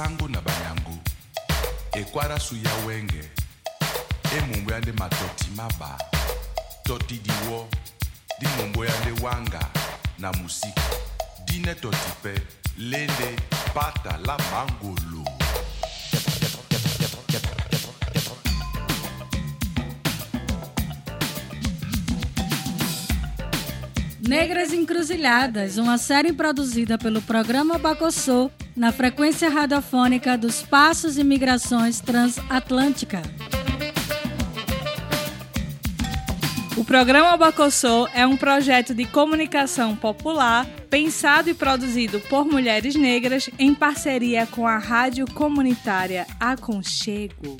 basango na banyangu. Ekwarasu ya wenge. Emumbu yande matoti maba. Toti diwo di mumbu wanga na musiki. Dine toti pe lende pata la mangolo. Negras Encruzilhadas, uma série produzida pelo programa Bacossô na frequência radiofônica dos Passos e Migrações Transatlântica. O programa Bacossô é um projeto de comunicação popular pensado e produzido por mulheres negras em parceria com a rádio comunitária Aconchego.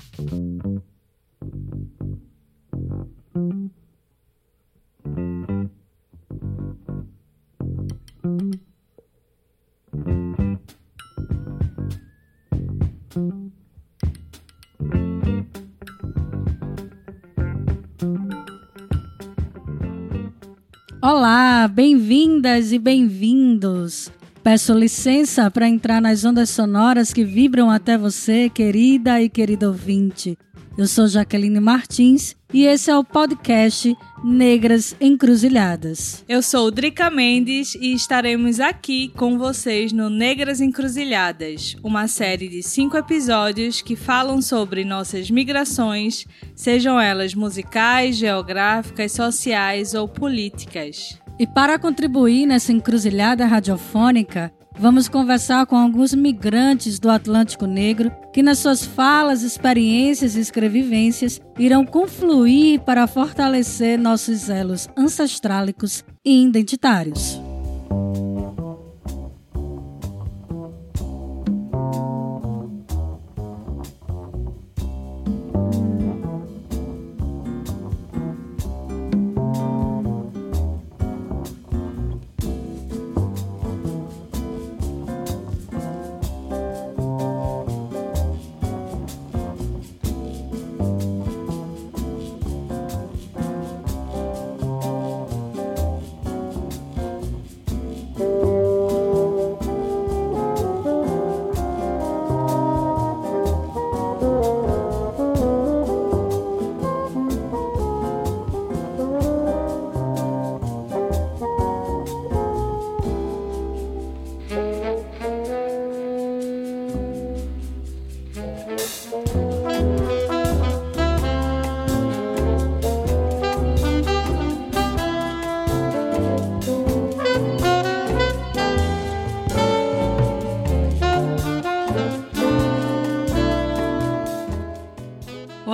Bem-vindas e bem-vindos. Peço licença para entrar nas ondas sonoras que vibram até você, querida e querido ouvinte. Eu sou Jaqueline Martins e esse é o podcast Negras Encruzilhadas. Eu sou Drica Mendes e estaremos aqui com vocês no Negras Encruzilhadas, uma série de cinco episódios que falam sobre nossas migrações, sejam elas musicais, geográficas, sociais ou políticas. E para contribuir nessa encruzilhada radiofônica, Vamos conversar com alguns migrantes do Atlântico Negro que, nas suas falas, experiências e escrevivências, irão confluir para fortalecer nossos elos ancestrálicos e identitários.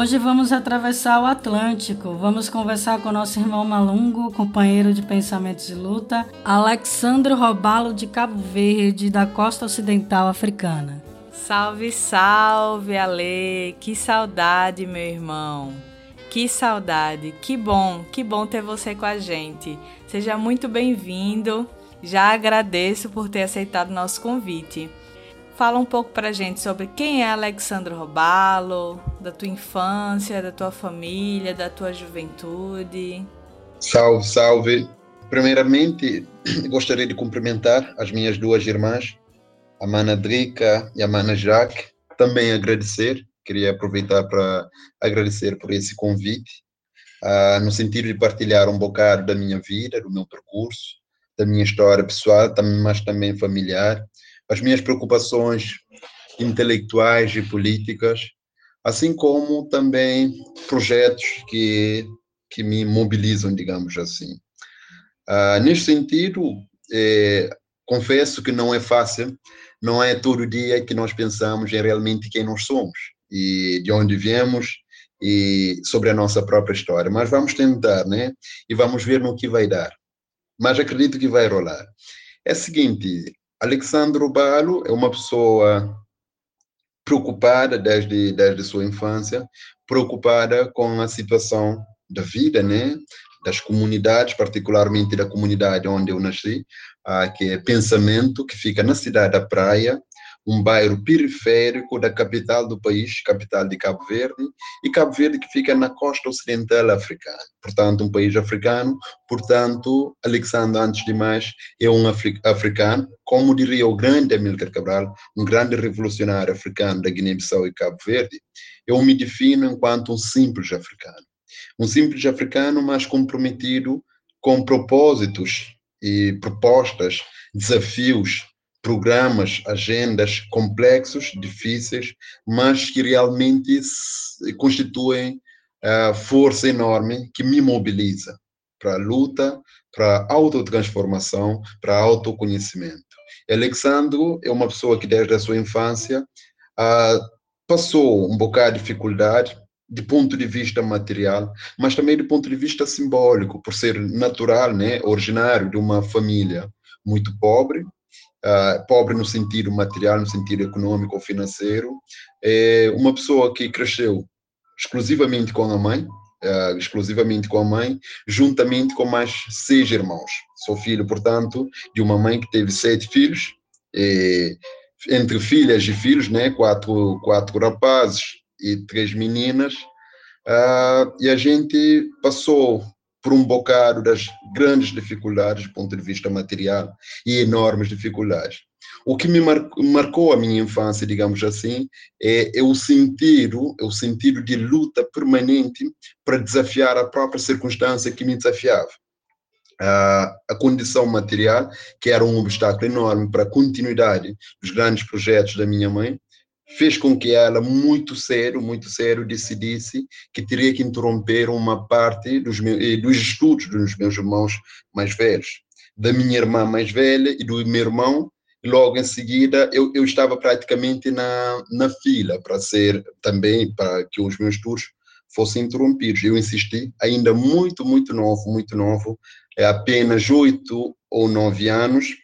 Hoje vamos atravessar o Atlântico. Vamos conversar com nosso irmão Malungo, companheiro de pensamentos de luta, Alexandro Robalo de Cabo Verde, da costa ocidental africana. Salve, salve, Ale! Que saudade, meu irmão! Que saudade! Que bom, que bom ter você com a gente. Seja muito bem-vindo. Já agradeço por ter aceitado nosso convite. Fala um pouco pra gente sobre quem é Alexandro Robalo, da tua infância, da tua família, da tua juventude. Salve, salve. Primeiramente, gostaria de cumprimentar as minhas duas irmãs, a Mana Drica e a Mana Jaque. Também agradecer, queria aproveitar para agradecer por esse convite, uh, no sentido de partilhar um bocado da minha vida, do meu percurso, da minha história pessoal, mas também familiar, as minhas preocupações intelectuais e políticas, assim como também projetos que, que me mobilizam, digamos assim. Uh, neste sentido, eh, confesso que não é fácil, não é todo dia que nós pensamos em realmente quem nós somos e de onde viemos e sobre a nossa própria história, mas vamos tentar, né? E vamos ver no que vai dar. Mas acredito que vai rolar. É o seguinte, Alexandro Balo é uma pessoa preocupada desde, desde sua infância, preocupada com a situação da vida, né? das comunidades, particularmente da comunidade onde eu nasci, ah, que é Pensamento, que fica na cidade da Praia, um bairro periférico da capital do país, capital de Cabo Verde, e Cabo Verde que fica na costa ocidental africana. Portanto, um país africano. Portanto, Alexandre, antes de mais, é um africano, como diria o grande Amílcar Cabral, um grande revolucionário africano da Guiné-Bissau e Cabo Verde. Eu me defino enquanto um simples africano. Um simples africano, mas comprometido com propósitos e propostas, desafios programas, agendas complexos, difíceis, mas que realmente constituem a força enorme que me mobiliza para a luta, para a autotransformação, para autoconhecimento. Alexandro é uma pessoa que desde a sua infância uh, passou um bocado de dificuldade de ponto de vista material, mas também do ponto de vista simbólico, por ser natural, né, originário de uma família muito pobre, uh, pobre no sentido material, no sentido econômico ou financeiro, é uma pessoa que cresceu exclusivamente com a mãe, uh, exclusivamente com a mãe, juntamente com mais seis irmãos. Sou filho, portanto, de uma mãe que teve sete filhos, e, entre filhas e filhos, né, quatro, quatro rapazes e três meninas, uh, e a gente passou por um bocado das grandes dificuldades do ponto de vista material e enormes dificuldades. O que me mar marcou a minha infância, digamos assim, é, é, o sentido, é o sentido de luta permanente para desafiar a própria circunstância que me desafiava. A, a condição material, que era um obstáculo enorme para a continuidade dos grandes projetos da minha mãe, fez com que ela, muito sério, muito sério, decidisse que teria que interromper uma parte dos, meus, eh, dos estudos dos meus irmãos mais velhos. Da minha irmã mais velha e do meu irmão, logo em seguida, eu, eu estava praticamente na, na fila para ser também, para que os meus estudos fossem interrompidos. Eu insisti, ainda muito, muito novo, muito novo, é apenas oito ou nove anos,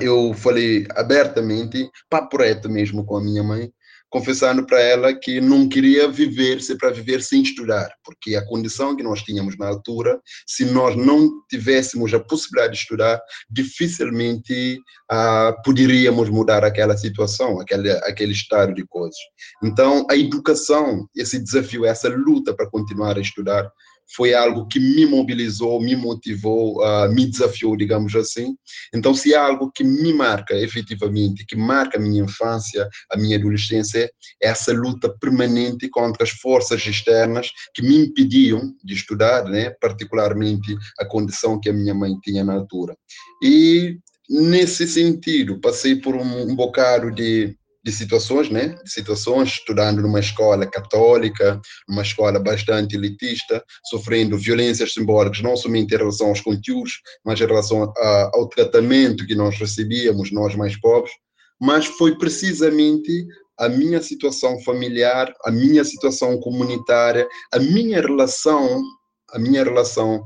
eu falei abertamente, papo reto mesmo com a minha mãe, confessando para ela que não queria viver se para viver sem estudar, porque a condição que nós tínhamos na altura, se nós não tivéssemos a possibilidade de estudar, dificilmente ah, poderíamos mudar aquela situação, aquele, aquele estado de coisas. Então, a educação, esse desafio, essa luta para continuar a estudar, foi algo que me mobilizou, me motivou, uh, me desafiou, digamos assim. Então, se há algo que me marca efetivamente, que marca a minha infância, a minha adolescência, é essa luta permanente contra as forças externas que me impediam de estudar, né? particularmente a condição que a minha mãe tinha na altura. E, nesse sentido, passei por um, um bocado de de situações, né? De situações, estudando numa escola católica, numa escola bastante elitista, sofrendo violências simbólicas, não somente em relação aos conteúdos, mas em relação a, ao tratamento que nós recebíamos, nós mais pobres. Mas foi precisamente a minha situação familiar, a minha situação comunitária, a minha relação, a minha relação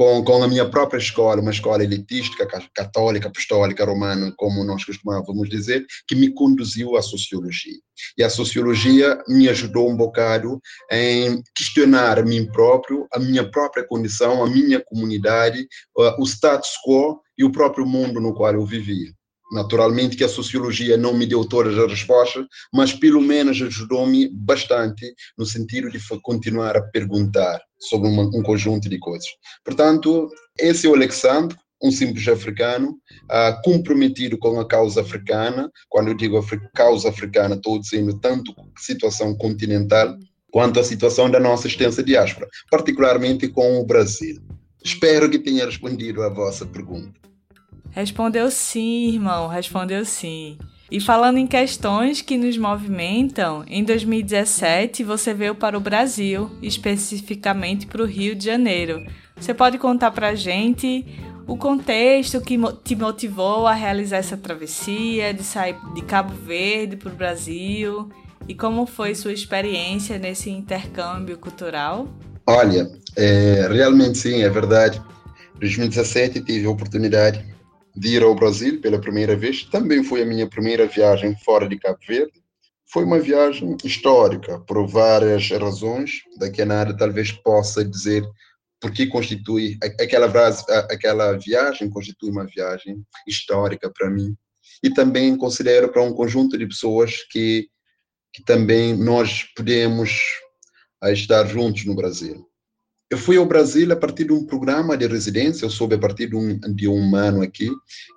com, com a minha própria escola, uma escola elitística, católica, apostólica, romana, como nós costumávamos dizer, que me conduziu à sociologia. E a sociologia me ajudou um bocado em questionar a mim próprio, a minha própria condição, a minha comunidade, o status quo e o próprio mundo no qual eu vivia. Naturalmente que a sociologia não me deu todas as respostas, mas pelo menos ajudou-me bastante no sentido de continuar a perguntar sobre uma, um conjunto de coisas. Portanto, esse é o Alexandre, um simples africano, uh, comprometido com a causa africana. Quando eu digo afri causa africana, estou dizendo tanto situação continental quanto a situação da nossa extensa diáspora, particularmente com o Brasil. Espero que tenha respondido à vossa pergunta. Respondeu sim, irmão, respondeu sim. E falando em questões que nos movimentam, em 2017 você veio para o Brasil, especificamente para o Rio de Janeiro. Você pode contar para a gente o contexto que te motivou a realizar essa travessia, de sair de Cabo Verde para o Brasil e como foi sua experiência nesse intercâmbio cultural? Olha, é, realmente sim, é verdade. Em 2017 tive a oportunidade de ir ao Brasil pela primeira vez. Também foi a minha primeira viagem fora de Cabo Verde. Foi uma viagem histórica, por várias razões. Daqui a nada, talvez possa dizer porque constitui aquela, aquela viagem constitui uma viagem histórica para mim. e também considero para um conjunto de pessoas que, que também nós podemos estar juntos no Brasil. Eu fui ao Brasil a partir de um programa de residência, eu soube a partir de um, de um ano aqui,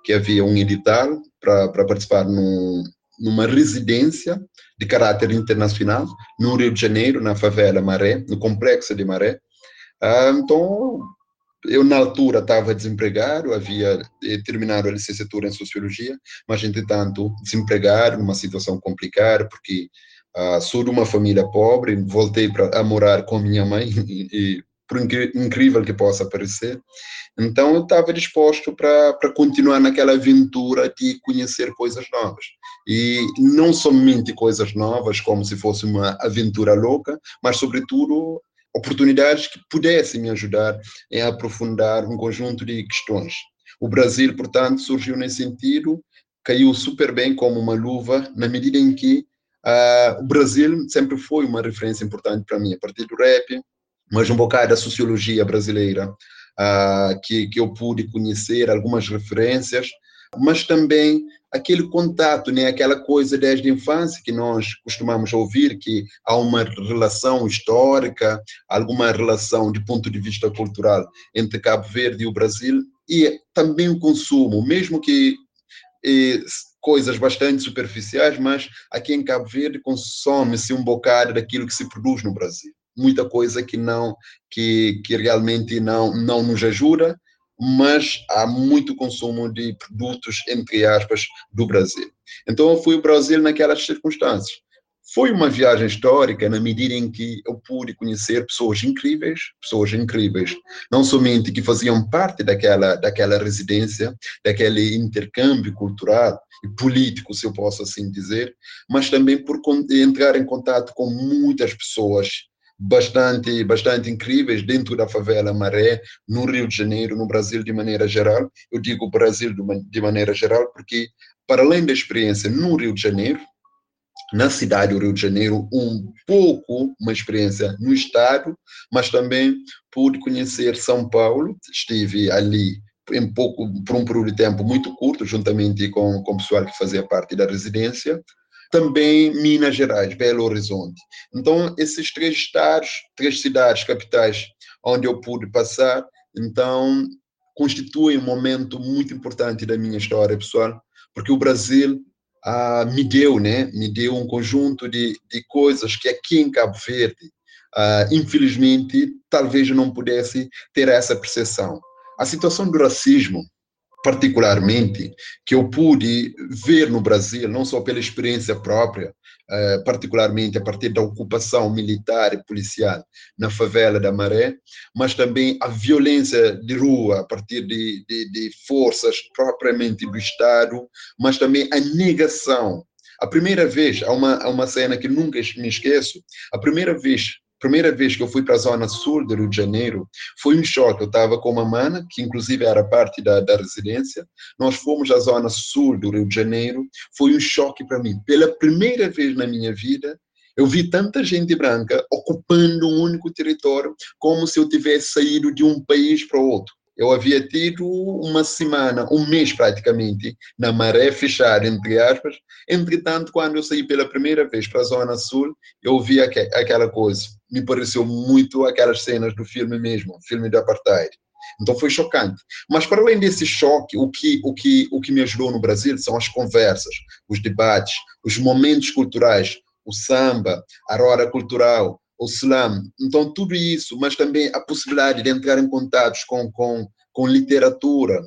que havia um edital para participar num, numa residência de caráter internacional no Rio de Janeiro, na favela Maré, no complexo de Maré. Ah, então, eu na altura estava desempregado, havia eh, terminado a licenciatura em Sociologia, mas, entretanto, desempregado, numa situação complicada, porque ah, sou de uma família pobre, voltei para morar com minha mãe e por incrível que possa parecer. Então, eu estava disposto para continuar naquela aventura de conhecer coisas novas. E não somente coisas novas, como se fosse uma aventura louca, mas, sobretudo, oportunidades que pudessem me ajudar em aprofundar um conjunto de questões. O Brasil, portanto, surgiu nesse sentido, caiu super bem como uma luva, na medida em que uh, o Brasil sempre foi uma referência importante para mim, a partir do rap, mas um bocado da sociologia brasileira, uh, que, que eu pude conhecer, algumas referências, mas também aquele contato, né, aquela coisa desde a infância que nós costumamos ouvir, que há uma relação histórica, alguma relação de ponto de vista cultural entre Cabo Verde e o Brasil, e também o consumo, mesmo que eh, coisas bastante superficiais, mas aqui em Cabo Verde consome-se um bocado daquilo que se produz no Brasil muita coisa que não que, que realmente não não nos ajuda mas há muito consumo de produtos entre aspas do Brasil. Então eu fui ao Brasil naquelas circunstâncias. Foi uma viagem histórica na medida em que eu pude conhecer pessoas incríveis, pessoas incríveis, não somente que faziam parte daquela daquela residência, daquele intercâmbio cultural e político, se eu posso assim dizer, mas também por entrar em contato com muitas pessoas bastante, bastante incríveis dentro da favela Maré, no Rio de Janeiro, no Brasil de maneira geral. Eu digo Brasil de maneira geral porque, para além da experiência no Rio de Janeiro, na cidade do Rio de Janeiro, um pouco uma experiência no estado, mas também pude conhecer São Paulo, estive ali em pouco, por um período de tempo muito curto, juntamente com, com o pessoal que fazia parte da residência, também Minas Gerais, Belo Horizonte. Então, esses três estados, três cidades capitais onde eu pude passar, então, constituem um momento muito importante da minha história pessoal, porque o Brasil ah, me deu, né, me deu um conjunto de, de coisas que aqui em Cabo Verde, ah, infelizmente, talvez eu não pudesse ter essa percepção. A situação do racismo particularmente, que eu pude ver no Brasil, não só pela experiência própria, eh, particularmente a partir da ocupação militar e policial na favela da Maré, mas também a violência de rua a partir de, de, de forças propriamente do Estado, mas também a negação. A primeira vez, há uma, há uma cena que nunca me esqueço, a primeira vez primeira vez que eu fui para a zona sul do Rio de Janeiro, foi um choque. Eu estava com uma mana, que inclusive era parte da, da residência. Nós fomos à zona sul do Rio de Janeiro. Foi um choque para mim. Pela primeira vez na minha vida, eu vi tanta gente branca ocupando um único território, como se eu tivesse saído de um país para outro. Eu havia tido uma semana, um mês praticamente, na maré fechada, entre aspas. Entretanto, quando eu saí pela primeira vez para a Zona Sul, eu vi aquela coisa. Me pareceu muito aquelas cenas do filme mesmo, filme do Apartheid. Então foi chocante. Mas para além desse choque, o que, o que, o que me ajudou no Brasil são as conversas, os debates, os momentos culturais, o samba, a roda cultural, o slam. Então, tudo isso, mas também a possibilidade de entrar em contatos com, com, com literatura,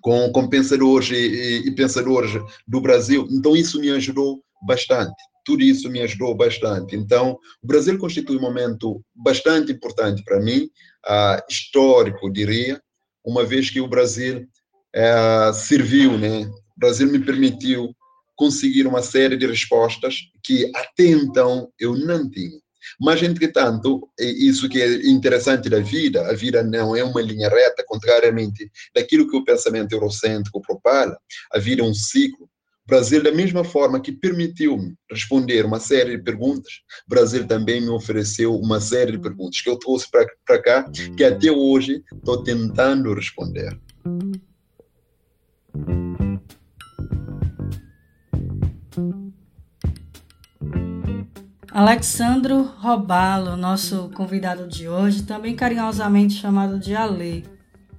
com, com pensadores e, e, pensadores do Brasil. Então, isso me ajudou bastante. Tudo isso me ajudou bastante. Então, o Brasil constitui um momento bastante importante para mim, uh, histórico, diria, uma vez que o Brasil uh, serviu, né? O Brasil me permitiu conseguir uma série de respostas que até então eu não tinha. Mas, entretanto, isso que é interessante da vida, a vida não é uma linha reta, contrariamente daquilo que o pensamento eurocêntrico propala, a vida é um ciclo. Brasil, da mesma forma que permitiu-me responder uma série de perguntas, Brasil também me ofereceu uma série de hum. perguntas que eu trouxe para cá, que até hoje estou tentando responder. Alexandro Robalo, nosso convidado de hoje, também carinhosamente chamado de Ale.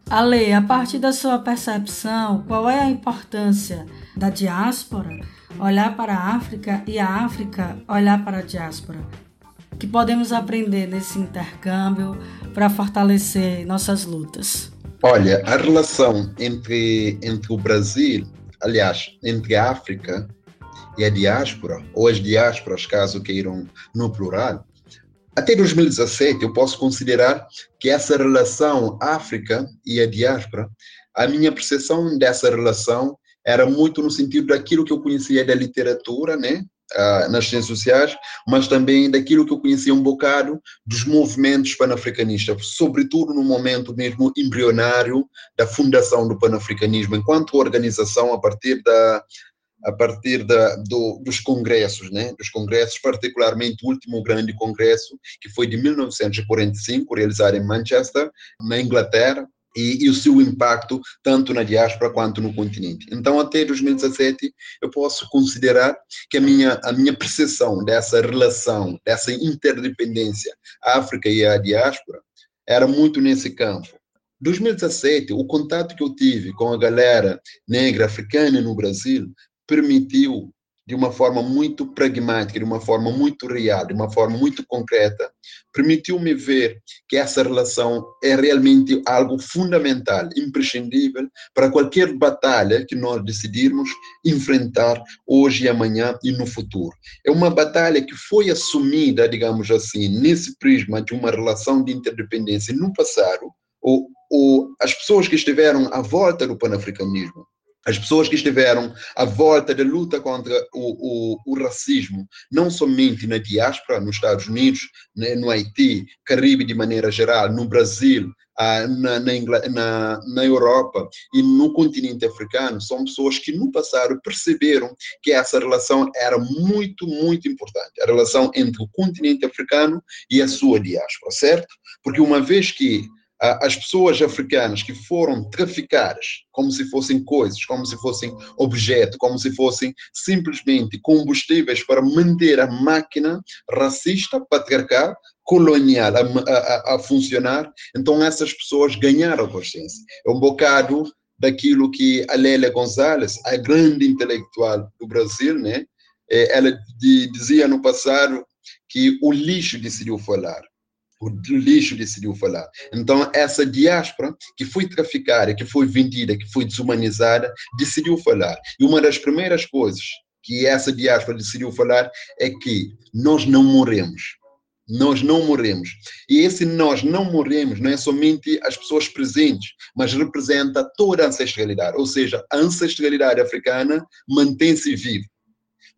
Ale, a partir da sua percepção, qual é a importância da diáspora olhar para a África e a África olhar para a diáspora? que podemos aprender nesse intercâmbio para fortalecer nossas lutas? Olha, a relação entre, entre o Brasil, aliás, entre a África e a diáspora, ou as diásporas, caso queiram no plural, até 2017 eu posso considerar que essa relação África e a diáspora, a minha percepção dessa relação era muito no sentido daquilo que eu conhecia da literatura, né? uh, nas ciências sociais, mas também daquilo que eu conhecia um bocado dos movimentos panafricanistas, sobretudo no momento mesmo embrionário da fundação do panafricanismo, enquanto organização a partir da a partir da, do, dos congressos, né? dos congressos, particularmente o último grande congresso, que foi de 1945, realizado em Manchester, na Inglaterra, e, e, o seu impacto tanto na diáspora quanto no continente. Então, até 2017, eu posso considerar que a minha, a minha percepção dessa relação, dessa interdependência África e a diáspora era muito nesse campo. 2017, o contato que eu tive com a galera negra africana no Brasil permitiu de uma forma muito pragmática, de uma forma muito real, de uma forma muito concreta, permitiu-me ver que essa relação é realmente algo fundamental, imprescindível para qualquer batalha que nós decidirmos enfrentar hoje e amanhã e no futuro. É uma batalha que foi assumida, digamos assim, nesse prisma de uma relação de interdependência no passado, ou, ou as pessoas que estiveram à volta do panafricanismo as pessoas que estiveram à volta da luta contra o, o, o, racismo, não somente na diáspora, nos Estados Unidos, né, no Haiti, Caribe de maneira geral, no Brasil, ah, na, na, na, na, Europa e no continente africano, são pessoas que no passado perceberam que essa relação era muito, muito importante. A relação entre o continente africano e a sua diáspora, certo? Porque uma vez que as pessoas africanas que foram traficadas como se fossem coisas, como se fossem objetos, como se fossem simplesmente combustíveis para manter a máquina racista, patriarcal, colonial a, a, a funcionar, então essas pessoas ganharam consciência. É um bocado daquilo que a Lélia Gonzalez, a grande intelectual do Brasil, né, é, ela dizia no passado que o lixo decidiu falar o lixo decidiu falar. Então, essa diáspora que foi traficada, que foi vendida, que foi desumanizada, decidiu falar. E uma das primeiras coisas que essa diáspora decidiu falar é que nós não morremos. Nós não morremos. E esse nós não morremos não é somente as pessoas presentes, mas representa toda a ancestralidade. Ou seja, a ancestralidade africana mantém-se viva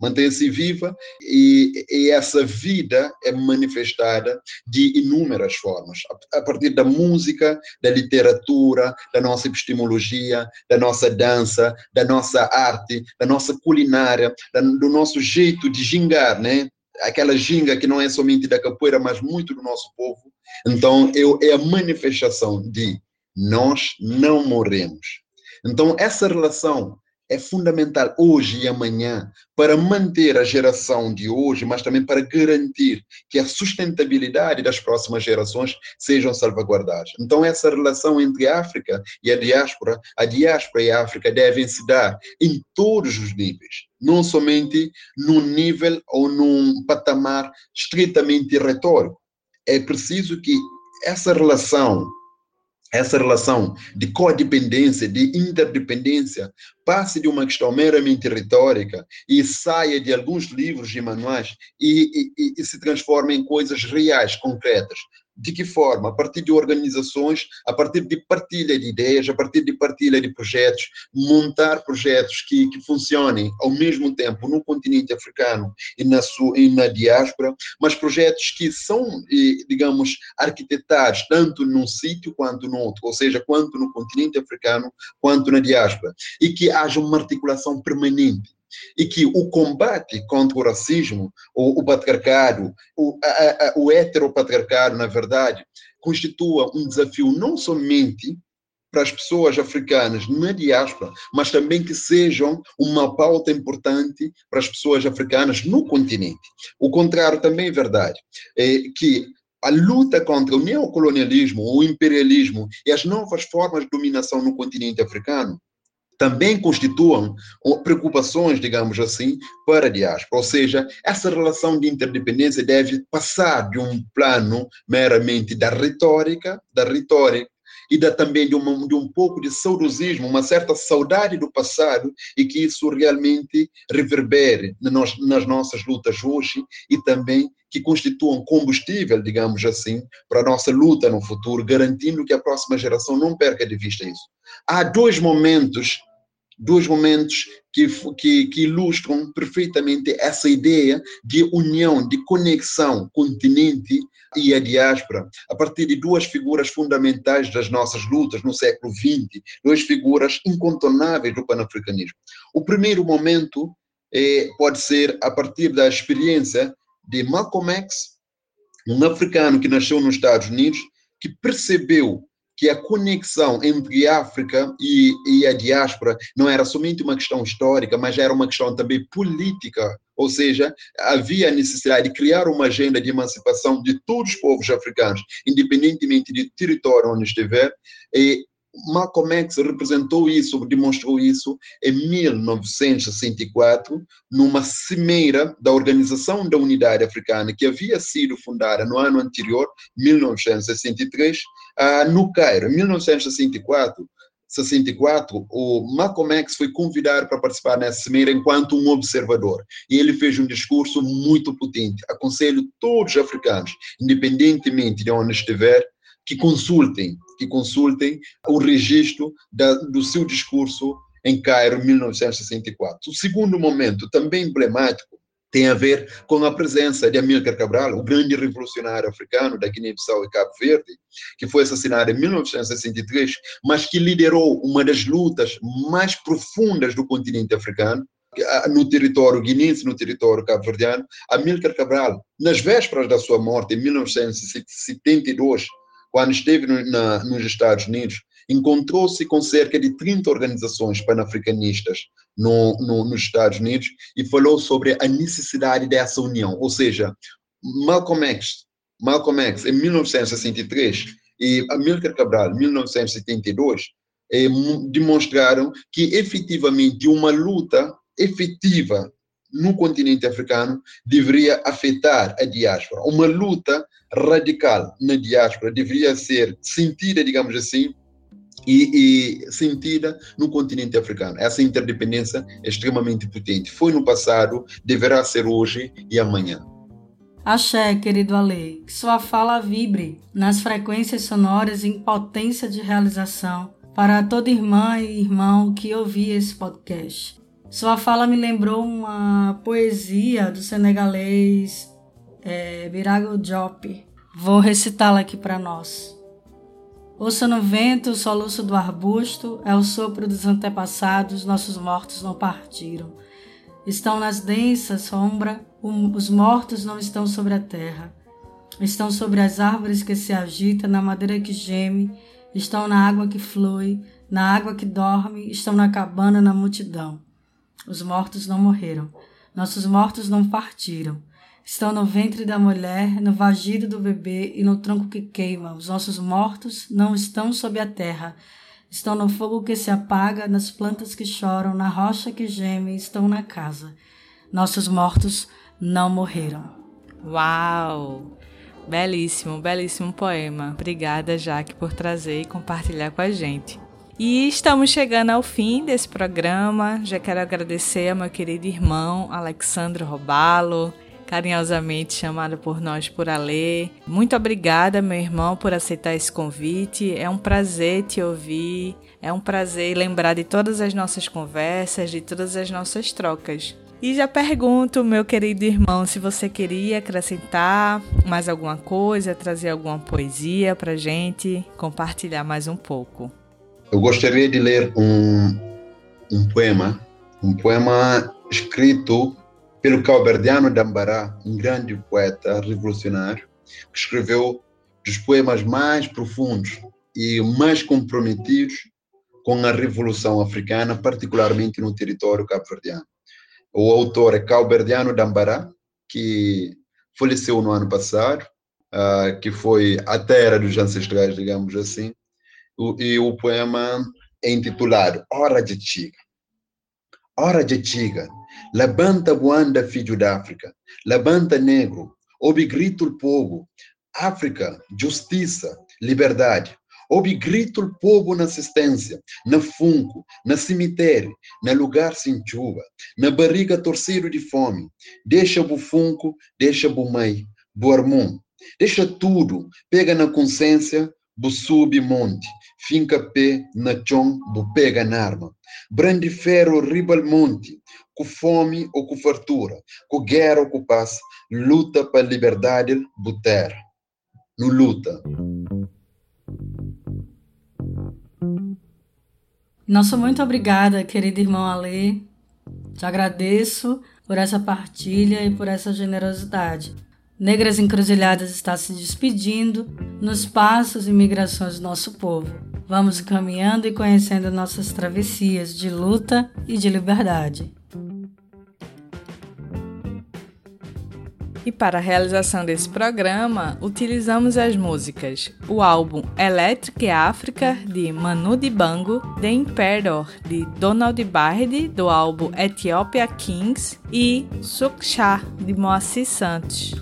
mantém-se viva e, e, essa vida é manifestada de inúmeras formas, a, a, partir da música, da literatura, da nossa epistemologia, da nossa dança, da nossa arte, da nossa culinária, da, do nosso jeito de gingar, né? Aquela ginga que não é somente da capoeira, mas muito do nosso povo. Então, eu, é a manifestação de nós não morremos. Então, essa relação é fundamental hoje e amanhã para manter a geração de hoje, mas também para garantir que a sustentabilidade das próximas gerações sejam salvaguardadas. Então, essa relação entre a África e a diáspora, a diáspora e a África devem se dar em todos os níveis, não somente num nível ou num patamar estritamente retórico. É preciso que essa relação essa relação de codependência, de interdependência, passe de uma questão meramente retórica e saia de alguns livros e manuais e, e, e se transforme em coisas reais, concretas. De que forma? A partir de organizações, a partir de partilha de ideias, a partir de partilha de projetos, montar projetos que, que funcionem ao mesmo tempo no continente africano e na, sua, e na diáspora, mas projetos que são, digamos, arquitetados tanto num sítio quanto no outro, ou seja, quanto no continente africano quanto na diáspora, e que haja uma articulação permanente e que o combate contra o racismo, o, o patriarcado, o, a, a, o heteropatriarcado, na verdade, constitua um desafio não somente para as pessoas africanas na diáspora, mas também que sejam uma pauta importante para as pessoas africanas no continente. O contrário também é verdade, é que a luta contra o neocolonialismo, o imperialismo e as novas formas de dominação no continente africano também constituam preocupações, digamos assim, para a diáspora. Ou seja, essa relação de interdependência deve passar de um plano meramente da retórica, da retórica, e da, também de, uma, de um pouco de saudosismo, uma certa saudade do passado e que isso realmente reverbere nas, nas nossas lutas hoje e também que constituam combustível, digamos assim, para a nossa luta no futuro, garantindo que a próxima geração não perca de vista isso. Há dois momentos dois momentos que, que, que, ilustram perfeitamente essa ideia de união, de conexão continente e a diáspora, a partir de duas figuras fundamentais das nossas lutas no século XX, duas figuras incontornáveis do panafricanismo. O primeiro momento é, pode ser a partir da experiência de Malcolm X, um africano que nasceu nos Estados Unidos, que percebeu que a conexão entre a África e, e, a diáspora não era somente uma questão histórica, mas era uma questão também política. Ou seja, havia a necessidade de criar uma agenda de emancipação de todos os povos africanos, independentemente do território onde estiver, e Malcolm X representou isso, demonstrou isso em 1964, numa cimeira da Organização da Unidade Africana, que havia sido fundada no ano anterior, 1963, ah, no Cairo. Em 1964, 64, o Malcolm X foi convidado para participar nessa cimeira enquanto um observador. E ele fez um discurso muito potente. Aconselho todos os africanos, independentemente de onde estiver, que consultem, que consultem o registro da, do seu discurso em Cairo, 1964. O segundo momento, também emblemático, tem a ver com a presença de Amílcar Cabral, o grande revolucionário africano da Guiné-Bissau e Cabo Verde, que foi assassinado em 1963, mas que liderou uma das lutas mais profundas do continente africano, no território guinense, no território cabo-verdiano. Amílcar Cabral, nas vésperas da sua morte, em 1972, quando esteve no, na, nos Estados Unidos, encontrou-se com cerca de 30 organizações panafricanistas no, no, nos Estados Unidos e falou sobre a necessidade dessa união. Ou seja, Malcolm X, Malcolm X em 1963 e Amílcar Cabral, em 1972, eh, demonstraram que efetivamente uma luta efetiva no continente africano deveria afetar a diáspora. Uma luta radical na diáspora deveria ser sentida, digamos assim, e, e, sentida no continente africano. Essa interdependência é extremamente potente. Foi no passado, deverá ser hoje e amanhã. Axé, querido Ale, que sua fala vibre nas frequências sonoras em potência de realização para toda irmã e irmão que ouvir esse podcast. Sua fala me lembrou uma poesia do senegalês é, Birago Diop. Vou recitá-la aqui para nós. Ouça no vento o soluço do arbusto, é o sopro dos antepassados, nossos mortos não partiram. Estão nas densas sombra, os mortos não estão sobre a terra. Estão sobre as árvores que se agitam, na madeira que geme, estão na água que flui, na água que dorme, estão na cabana, na multidão. Os mortos não morreram. Nossos mortos não partiram. Estão no ventre da mulher, no vagido do bebê e no tronco que queima. Os nossos mortos não estão sob a terra. Estão no fogo que se apaga, nas plantas que choram, na rocha que geme, estão na casa. Nossos mortos não morreram. Uau! Belíssimo, belíssimo poema. Obrigada, Jaque, por trazer e compartilhar com a gente. E estamos chegando ao fim desse programa. Já quero agradecer ao meu querido irmão Alexandre Robalo, carinhosamente chamado por nós por Alê. Muito obrigada, meu irmão, por aceitar esse convite. É um prazer te ouvir. É um prazer lembrar de todas as nossas conversas, de todas as nossas trocas. E já pergunto, meu querido irmão, se você queria acrescentar mais alguma coisa, trazer alguma poesia pra gente, compartilhar mais um pouco. Eu gostaria de ler um, um poema, um poema escrito pelo Calverdiano Dambará, um grande poeta revolucionário, que escreveu dos poemas mais profundos e mais comprometidos com a Revolução Africana, particularmente no território cabo-verdiano. O autor é Calberdiano Dambará, que faleceu no ano passado, uh, que foi a terra dos ancestrais, digamos assim, e o poema é intitulado Hora de Chiga. Hora de Chiga, levanta Buanda, filho da África, levanta negro, ouve grito o povo, África, justiça, liberdade. Ouve grito o povo na assistência, na funco, na cemitério, na lugar sem chuva, na barriga torcido de fome. Deixa o funco, deixa o mãe, bo armum. Deixa tudo, pega na consciência, bo sube monte, finca pé na chão, bo pega na arma. Brande ferro ribal monte, com fome ou com fartura, com guerra ou com paz, luta para a liberdade, bo terra. No luta. Nossa, muito obrigada, querido irmão Alê. Te agradeço por essa partilha e por essa generosidade. Negras Encruzilhadas está se despedindo nos passos e migrações do nosso povo. Vamos caminhando e conhecendo nossas travessias de luta e de liberdade. E para a realização desse programa, utilizamos as músicas, o álbum Electric Africa, de Manu Dibango, The Imperator, de Donald Byrd, do álbum Ethiopia Kings, e Suksha, de Moacir Santos.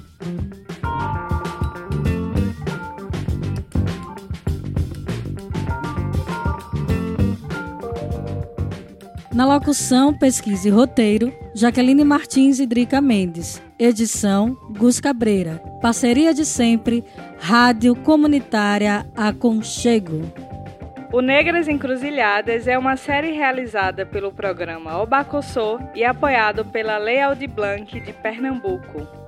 Na locução, pesquisa e roteiro, Jaqueline Martins e Drica Mendes. Edição, Gus Cabreira. Parceria de sempre, Rádio Comunitária Aconchego. O Negras Encruzilhadas é uma série realizada pelo programa Obacossô e apoiado pela Lei Aldir Blanc de Pernambuco.